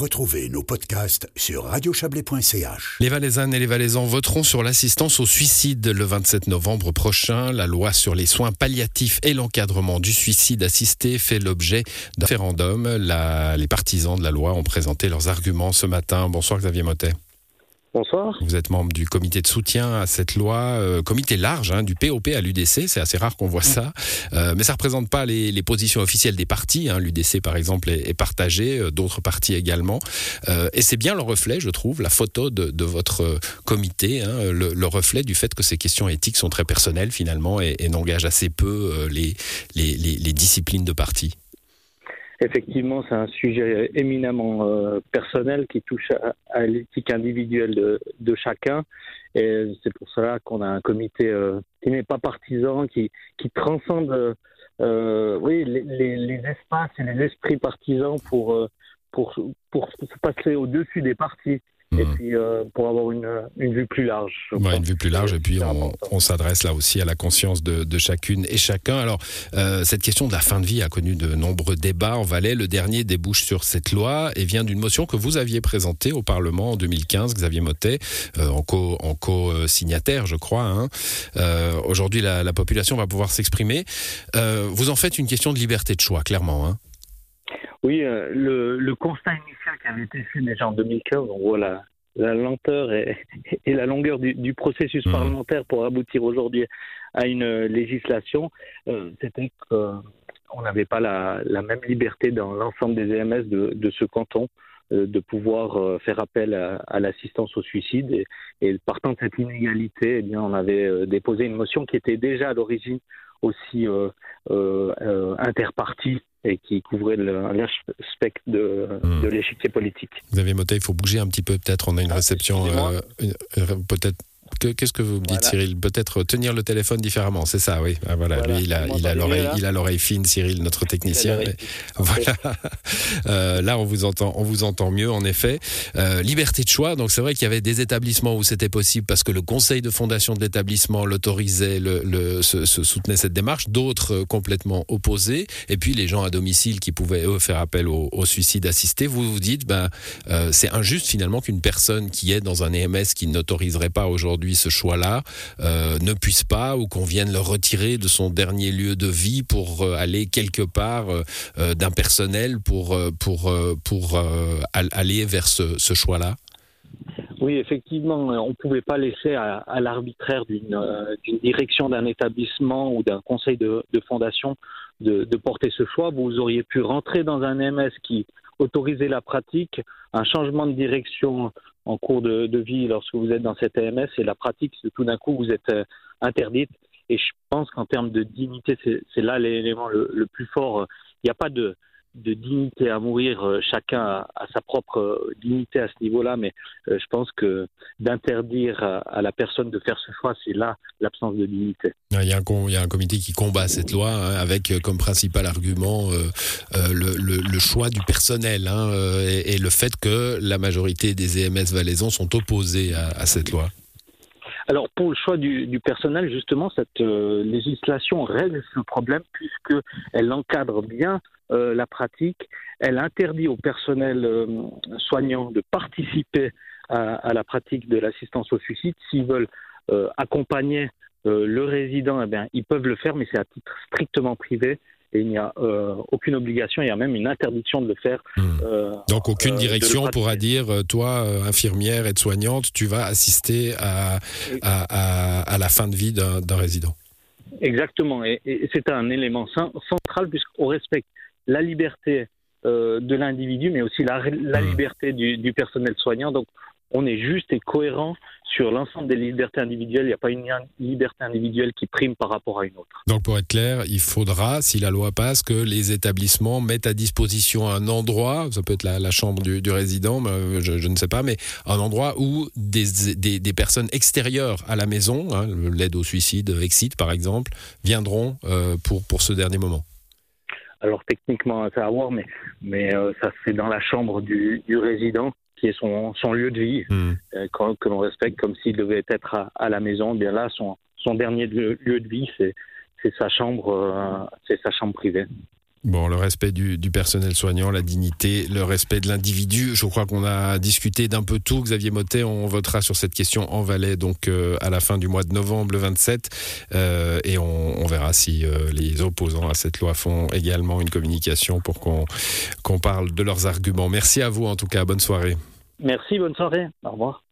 Retrouvez nos podcasts sur radiochablais.ch. Les Valaisannes et les Valaisans voteront sur l'assistance au suicide le 27 novembre prochain. La loi sur les soins palliatifs et l'encadrement du suicide assisté fait l'objet d'un référendum. les partisans de la loi ont présenté leurs arguments ce matin. Bonsoir Xavier Motet. Bonsoir. Vous êtes membre du comité de soutien à cette loi, euh, comité large hein, du POP à l'UDC. C'est assez rare qu'on voit ça, euh, mais ça représente pas les, positions officielles des partis. Hein. L'UDC, par exemple, est, partagé, euh, d'autres partis également, et c'est bien le reflet, je trouve, la photo de, votre comité, hein, le, reflet du fait que ces questions éthiques sont très personnelles finalement et, n'engagent assez peu les, les disciplines de parti. Effectivement, c'est un sujet éminemment euh, personnel qui touche à, l'éthique individuelle de, de, chacun. Et c'est pour cela qu'on a un comité euh, qui n'est pas partisan, qui, qui transcende euh, oui, les, les, espaces et les esprits partisans pour, pour, pour se passer au-dessus des partis et hmm. puis euh, pour avoir une, une, vue plus large. une vue plus large, et puis on, on s'adresse là aussi à la conscience de, de chacune et chacun. Alors, euh, cette question de la fin de vie a connu de nombreux débats en Valais. Le dernier débouche sur cette loi et vient d'une motion que vous aviez présentée au Parlement en 2015, Xavier Motet, euh, en co-signataire, je crois. Hein. Euh, Aujourd'hui, la, la, population va pouvoir s'exprimer. Euh, vous en faites une question de liberté de choix, clairement. Hein. Oui, euh, le, le, constat initial avait été fait déjà en 2015, on voit la, la lenteur et, et, la longueur du, du processus mmh. parlementaire pour aboutir aujourd'hui à une législation, euh, c'était qu'on n'avait pas la, la, même liberté dans l'ensemble des EMS de, de ce canton euh, de pouvoir euh, faire appel à, à l'assistance au suicide. Et, et, partant de cette inégalité, eh bien, on avait déposé une motion qui était déjà à l'origine aussi euh, euh, interpartie et qui couvrait le, spectre de, hmm. de l'échiquier politique. Xavier Motet, il faut bouger un petit peu peut-être, on a une ah, réception euh, peut-être Qu'est-ce que vous me dites, Cyril? Peut-être tenir le téléphone différemment, c'est ça, oui. Ah, voilà, lui, il a, il a l'oreille, il a l'oreille fine, Cyril, notre technicien. voilà. euh, là, on vous entend, on vous entend mieux, en effet. Euh, liberté de choix. Donc, c'est vrai qu'il y avait des établissements où c'était possible parce que le conseil de fondation de l'établissement l'autorisait, le, le se, se, soutenait cette démarche. D'autres euh, complètement opposés. Et puis, les gens à domicile qui pouvaient eux faire appel au, au suicide assisté. Vous vous dites, ben, euh, c'est injuste finalement qu'une personne qui est dans un EMS qui n'autoriserait pas aujourd'hui ce choix-là euh, ne puisse pas ou qu'on vienne le retirer de son dernier lieu de vie pour euh, aller quelque part euh, d'un personnel pour, pour, pour aller vers ce, choix-là? Oui, effectivement, on ne pouvait pas laisser à, l'arbitraire d'une direction d'un établissement ou d'un conseil de, fondation de, de, porter ce choix. Vous auriez pu rentrer dans un MS qui autorisait la pratique, un changement de direction en cours de, vie lorsque vous êtes dans cette EMS et la pratique, tout d'un coup, vous êtes euh, interdite. Et je pense qu'en termes de dignité, c'est là l'élément le, plus fort. Il n'y a pas de, de dignité à mourir, euh, chacun a, sa propre euh, dignité à ce niveau-là, mais euh, je pense que d'interdire à, la personne de faire ce choix, c'est là l'absence de dignité. Il y, a un, il y, a un, comité qui combat cette loi hein, avec comme principal argument le, le, choix du personnel hein, et, et, le fait que la majorité des EMS valaisans sont opposés à, à cette loi. Alors pour le choix du, du personnel, justement, cette législation règle ce problème puisqu'elle encadre bien euh, la pratique, elle interdit au personnel euh, soignant de participer à, à, la pratique de l'assistance au suicide. S'ils veulent accompagner le résident, eh bien, ils peuvent le faire, mais c'est à titre strictement privé et il n'y a euh, aucune obligation, il y a même une interdiction de le faire. Hmm. Euh, Donc aucune euh, direction pourra dire, toi, infirmière, aide-soignante, tu vas assister à, à, à, la fin de vie d'un résident. Exactement, et, et c'est un élément central puisqu'on respecte la liberté de l'individu, mais aussi la, la hmm. liberté du, du, personnel soignant. Donc on est juste et cohérent sur l'ensemble des libertés individuelles. Il n'y a pas une liberté individuelle qui prime par rapport à une autre. Donc pour être clair, il faudra, si la loi passe, que les établissements mettent à disposition un endroit, ça peut être la, chambre du, résident, je, je, ne sais pas, mais un endroit où des, des, des personnes extérieures à la maison, hein, l'aide au suicide, Exit par exemple, viendront euh, pour, pour ce dernier moment. Alors techniquement, ça à voir, mais, mais euh, ça c'est dans la chambre du, du résident qui est son, son lieu de vie, mmh. euh, que l'on respecte comme s'il devait être à, à, la maison. Bien là, son, son dernier lieu, de vie, c'est sa chambre, euh, c'est sa chambre privée. Bon, le respect du, personnel soignant, la dignité, le respect de l'individu. Je crois qu'on a discuté d'un peu tout. Xavier Motet, on votera sur cette question en Valais, donc euh, à la fin du mois de novembre, le 27, euh, et on, verra si euh, les opposants à cette loi font également une communication pour qu'on parle de leurs arguments. Merci à vous en tout cas. Bonne soirée. Merci, bonne soirée. Au revoir.